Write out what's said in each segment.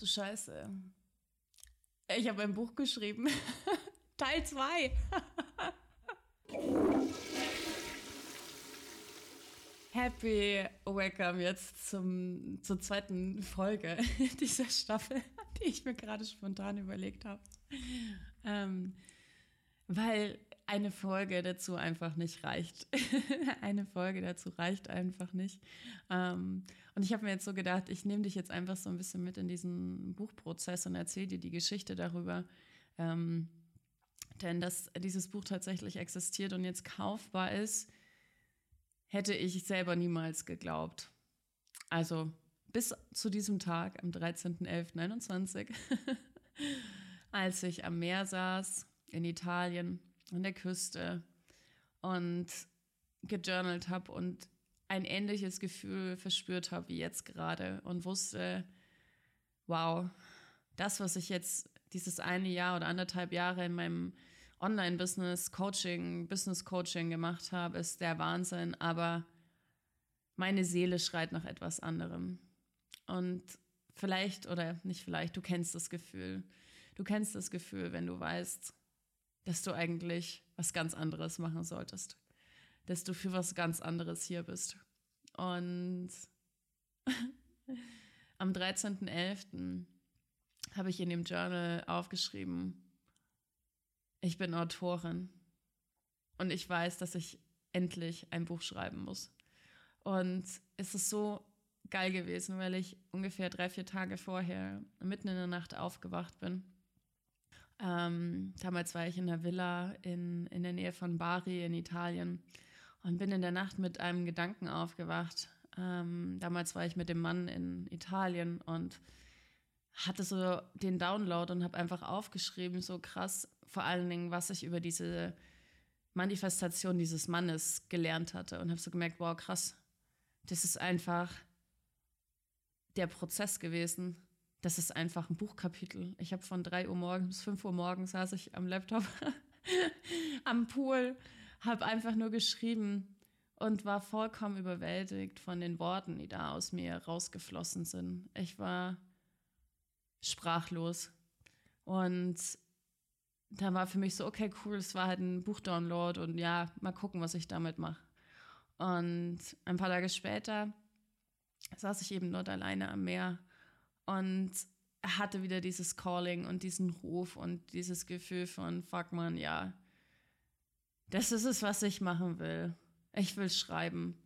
du Scheiße. Ich habe ein Buch geschrieben. Teil 2. Happy Welcome jetzt zum, zur zweiten Folge dieser Staffel, die ich mir gerade spontan überlegt habe. Ähm, weil eine Folge dazu einfach nicht reicht. eine Folge dazu reicht einfach nicht. Ähm, und ich habe mir jetzt so gedacht, ich nehme dich jetzt einfach so ein bisschen mit in diesen Buchprozess und erzähle dir die Geschichte darüber. Ähm, denn dass dieses Buch tatsächlich existiert und jetzt kaufbar ist, hätte ich selber niemals geglaubt. Also bis zu diesem Tag, am 13.11.21, als ich am Meer saß in Italien an der Küste und gejournalt habe und ein ähnliches Gefühl verspürt habe wie jetzt gerade und wusste, wow, das, was ich jetzt dieses eine Jahr oder anderthalb Jahre in meinem Online-Business, Coaching, Business-Coaching gemacht habe, ist der Wahnsinn, aber meine Seele schreit nach etwas anderem. Und vielleicht oder nicht vielleicht, du kennst das Gefühl. Du kennst das Gefühl, wenn du weißt, dass du eigentlich was ganz anderes machen solltest. Dass du für was ganz anderes hier bist. Und am 13.11. habe ich in dem Journal aufgeschrieben, ich bin Autorin und ich weiß, dass ich endlich ein Buch schreiben muss. Und es ist so geil gewesen, weil ich ungefähr drei, vier Tage vorher mitten in der Nacht aufgewacht bin ähm, damals war ich in der Villa in, in der Nähe von Bari in Italien und bin in der Nacht mit einem Gedanken aufgewacht. Ähm, damals war ich mit dem Mann in Italien und hatte so den Download und habe einfach aufgeschrieben, so krass, vor allen Dingen, was ich über diese Manifestation dieses Mannes gelernt hatte und habe so gemerkt, wow, krass, das ist einfach der Prozess gewesen, das ist einfach ein Buchkapitel. Ich habe von 3 Uhr morgens bis 5 Uhr morgens saß ich am Laptop am Pool, habe einfach nur geschrieben und war vollkommen überwältigt von den Worten, die da aus mir rausgeflossen sind. Ich war sprachlos. Und da war für mich so, okay, cool, es war halt ein Buchdownload und ja, mal gucken, was ich damit mache. Und ein paar Tage später saß ich eben dort alleine am Meer und hatte wieder dieses Calling und diesen Ruf und dieses Gefühl von, fuck man, ja, das ist es, was ich machen will. Ich will schreiben.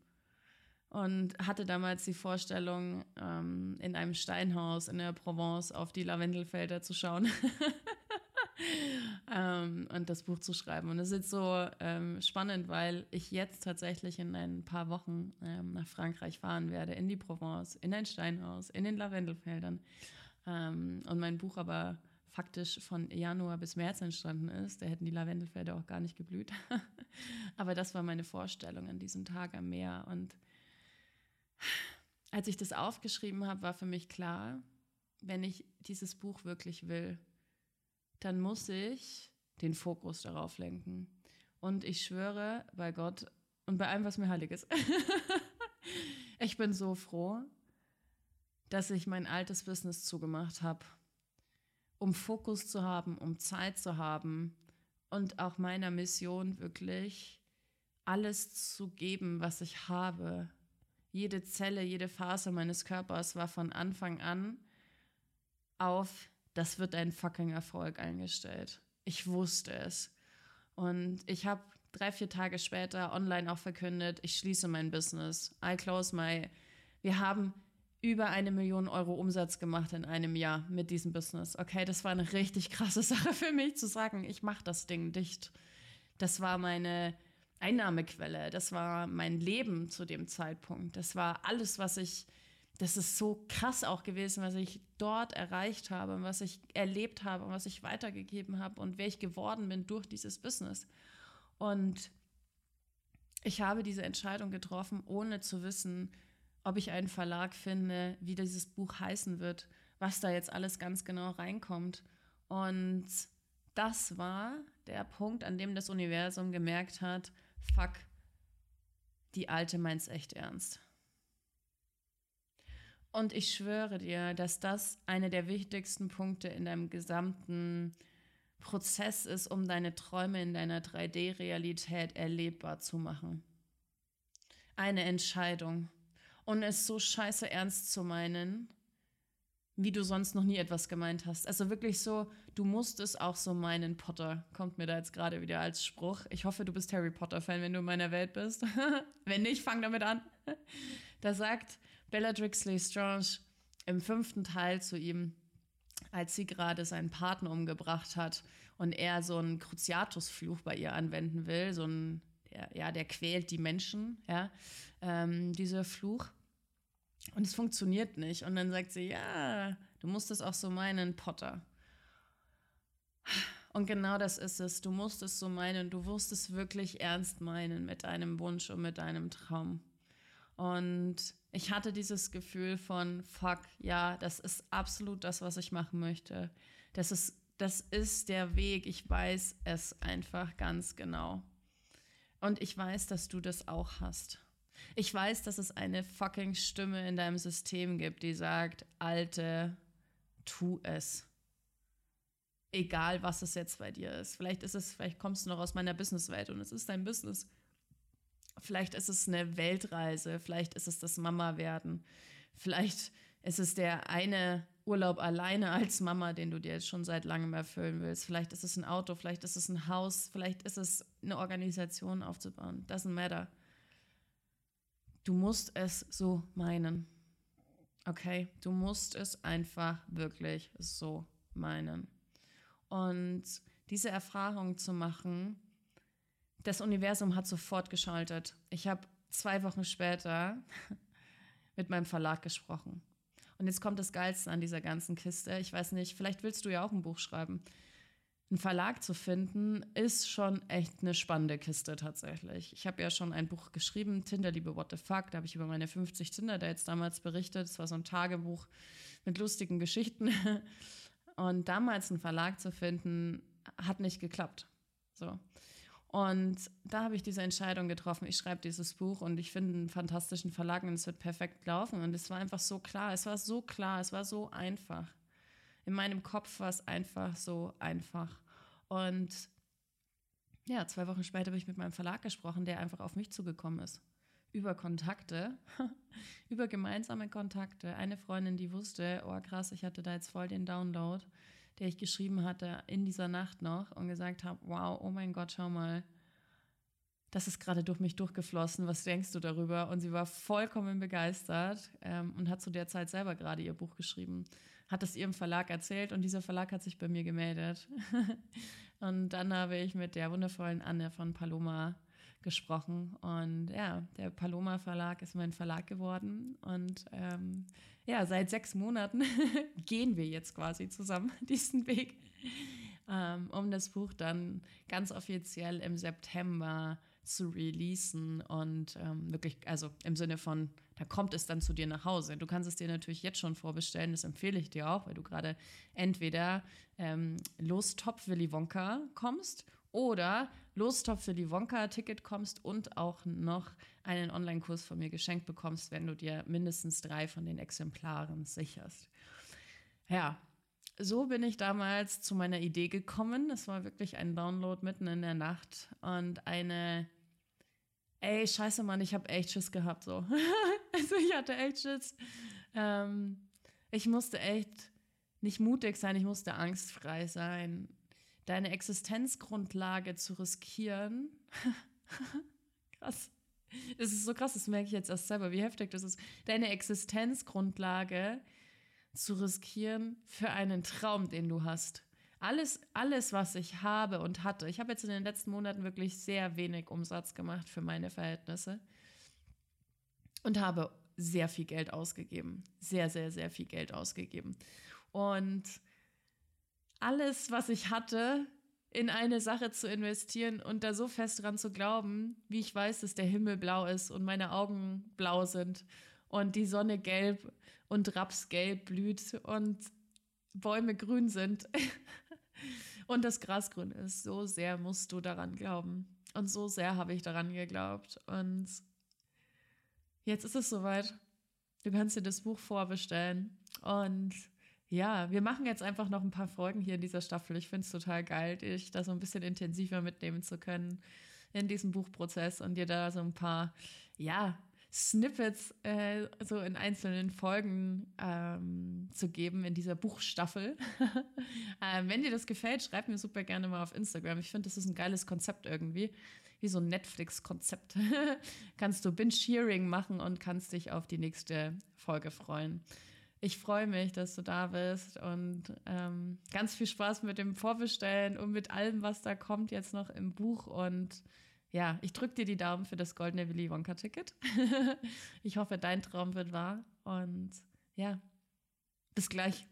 Und hatte damals die Vorstellung, ähm, in einem Steinhaus in der Provence auf die Lavendelfelder zu schauen ähm, und das Buch zu schreiben. Und es ist so ähm, spannend, weil ich jetzt tatsächlich in ein paar Wochen ähm, nach Frankreich fahren werde, in die Provence, in ein Steinhaus, in den Lavendelfeldern. Ähm, und mein Buch aber faktisch von Januar bis März entstanden ist. Da hätten die Lavendelfelder auch gar nicht geblüht. aber das war meine Vorstellung an diesem Tag am Meer. Und als ich das aufgeschrieben habe, war für mich klar, wenn ich dieses Buch wirklich will, dann muss ich den Fokus darauf lenken. Und ich schwöre bei Gott und bei allem, was mir heilig ist, ich bin so froh, dass ich mein altes Business zugemacht habe, um Fokus zu haben, um Zeit zu haben und auch meiner Mission wirklich alles zu geben, was ich habe. Jede Zelle, jede Phase meines Körpers war von Anfang an auf, das wird ein fucking Erfolg eingestellt. Ich wusste es. Und ich habe drei, vier Tage später online auch verkündet, ich schließe mein Business. I close my. Wir haben über eine Million Euro Umsatz gemacht in einem Jahr mit diesem Business. Okay, das war eine richtig krasse Sache für mich zu sagen, ich mache das Ding dicht. Das war meine Einnahmequelle, das war mein Leben zu dem Zeitpunkt. Das war alles, was ich, das ist so krass auch gewesen, was ich dort erreicht habe, was ich erlebt habe, was ich weitergegeben habe und wer ich geworden bin durch dieses Business. Und ich habe diese Entscheidung getroffen, ohne zu wissen, ob ich einen Verlag finde, wie dieses Buch heißen wird, was da jetzt alles ganz genau reinkommt. Und das war der Punkt, an dem das Universum gemerkt hat, fuck, die Alte meint's echt ernst. Und ich schwöre dir, dass das einer der wichtigsten Punkte in deinem gesamten Prozess ist, um deine Träume in deiner 3D-Realität erlebbar zu machen. Eine Entscheidung. Und es so scheiße ernst zu meinen, wie du sonst noch nie etwas gemeint hast. Also wirklich so, du musst es auch so meinen, Potter. Kommt mir da jetzt gerade wieder als Spruch. Ich hoffe, du bist Harry Potter-Fan, wenn du in meiner Welt bist. wenn nicht, fang damit an. Da sagt Bellatrix Lestrange im fünften Teil zu ihm, als sie gerade seinen Partner umgebracht hat und er so einen Cruciatus-Fluch bei ihr anwenden will, so ein, der, ja, der quält die Menschen, ja, ähm, dieser Fluch. Und es funktioniert nicht. Und dann sagt sie, ja, du musst es auch so meinen, Potter. Und genau das ist es. Du musst es so meinen. Du wirst es wirklich ernst meinen mit deinem Wunsch und mit deinem Traum. Und ich hatte dieses Gefühl von, fuck, ja, das ist absolut das, was ich machen möchte. Das ist, das ist der Weg. Ich weiß es einfach ganz genau. Und ich weiß, dass du das auch hast. Ich weiß, dass es eine fucking Stimme in deinem System gibt, die sagt, Alte, tu es. Egal, was es jetzt bei dir ist. Vielleicht ist es, vielleicht kommst du noch aus meiner Businesswelt und es ist dein Business. Vielleicht ist es eine Weltreise, vielleicht ist es das Mama-Werden, vielleicht ist es der eine Urlaub alleine als Mama, den du dir jetzt schon seit langem erfüllen willst. Vielleicht ist es ein Auto, vielleicht ist es ein Haus, vielleicht ist es eine Organisation aufzubauen. Doesn't matter. Du musst es so meinen. Okay? Du musst es einfach wirklich so meinen. Und diese Erfahrung zu machen, das Universum hat sofort geschaltet. Ich habe zwei Wochen später mit meinem Verlag gesprochen. Und jetzt kommt das Geilste an dieser ganzen Kiste. Ich weiß nicht, vielleicht willst du ja auch ein Buch schreiben. Einen Verlag zu finden, ist schon echt eine spannende Kiste tatsächlich. Ich habe ja schon ein Buch geschrieben, Tinderliebe What the Fuck. Da habe ich über meine 50 Tinder-Dates damals berichtet. Es war so ein Tagebuch mit lustigen Geschichten. Und damals einen Verlag zu finden, hat nicht geklappt. So. Und da habe ich diese Entscheidung getroffen. Ich schreibe dieses Buch und ich finde einen fantastischen Verlag und es wird perfekt laufen. Und es war einfach so klar. Es war so klar. Es war so einfach. In meinem Kopf war es einfach so einfach. Und ja, zwei Wochen später habe ich mit meinem Verlag gesprochen, der einfach auf mich zugekommen ist. Über Kontakte, über gemeinsame Kontakte. Eine Freundin, die wusste, oh krass, ich hatte da jetzt voll den Download der ich geschrieben hatte in dieser Nacht noch und gesagt habe, wow, oh mein Gott, schau mal, das ist gerade durch mich durchgeflossen, was denkst du darüber? Und sie war vollkommen begeistert ähm, und hat zu der Zeit selber gerade ihr Buch geschrieben, hat es ihrem Verlag erzählt und dieser Verlag hat sich bei mir gemeldet. und dann habe ich mit der wundervollen Anne von Paloma gesprochen. Und ja, der Paloma Verlag ist mein Verlag geworden. Und ähm, ja, seit sechs Monaten gehen wir jetzt quasi zusammen diesen Weg, ähm, um das Buch dann ganz offiziell im September zu releasen und ähm, wirklich, also im Sinne von, da kommt es dann zu dir nach Hause. Du kannst es dir natürlich jetzt schon vorbestellen, das empfehle ich dir auch, weil du gerade entweder ähm, los Top Willy Wonka kommst oder Lostopf für die Wonka-Ticket kommst und auch noch einen Online-Kurs von mir geschenkt bekommst, wenn du dir mindestens drei von den Exemplaren sicherst. Ja, so bin ich damals zu meiner Idee gekommen. Es war wirklich ein Download mitten in der Nacht und eine, ey, scheiße, Mann, ich habe echt Schiss gehabt, so. also ich hatte echt Schiss. Ähm, ich musste echt nicht mutig sein, ich musste angstfrei sein deine Existenzgrundlage zu riskieren. krass. Es ist so krass, das merke ich jetzt erst selber, wie heftig das ist. Deine Existenzgrundlage zu riskieren für einen Traum, den du hast. Alles, alles, was ich habe und hatte. Ich habe jetzt in den letzten Monaten wirklich sehr wenig Umsatz gemacht für meine Verhältnisse und habe sehr viel Geld ausgegeben. Sehr, sehr, sehr viel Geld ausgegeben. Und alles, was ich hatte, in eine Sache zu investieren und da so fest dran zu glauben, wie ich weiß, dass der Himmel blau ist und meine Augen blau sind und die Sonne gelb und Rapsgelb blüht und Bäume grün sind und das Gras grün ist. So sehr musst du daran glauben. Und so sehr habe ich daran geglaubt. Und jetzt ist es soweit. Du kannst dir das Buch vorbestellen. Und ja, wir machen jetzt einfach noch ein paar Folgen hier in dieser Staffel. Ich finde es total geil, dich da so ein bisschen intensiver mitnehmen zu können in diesem Buchprozess und dir da so ein paar, ja, Snippets äh, so in einzelnen Folgen ähm, zu geben in dieser Buchstaffel. ähm, wenn dir das gefällt, schreib mir super gerne mal auf Instagram. Ich finde, das ist ein geiles Konzept irgendwie. Wie so ein Netflix-Konzept. kannst du Binge-Shearing machen und kannst dich auf die nächste Folge freuen. Ich freue mich, dass du da bist und ähm, ganz viel Spaß mit dem Vorbestellen und mit allem, was da kommt jetzt noch im Buch. Und ja, ich drücke dir die Daumen für das goldene Willy Wonka-Ticket. ich hoffe, dein Traum wird wahr. Und ja, bis gleich.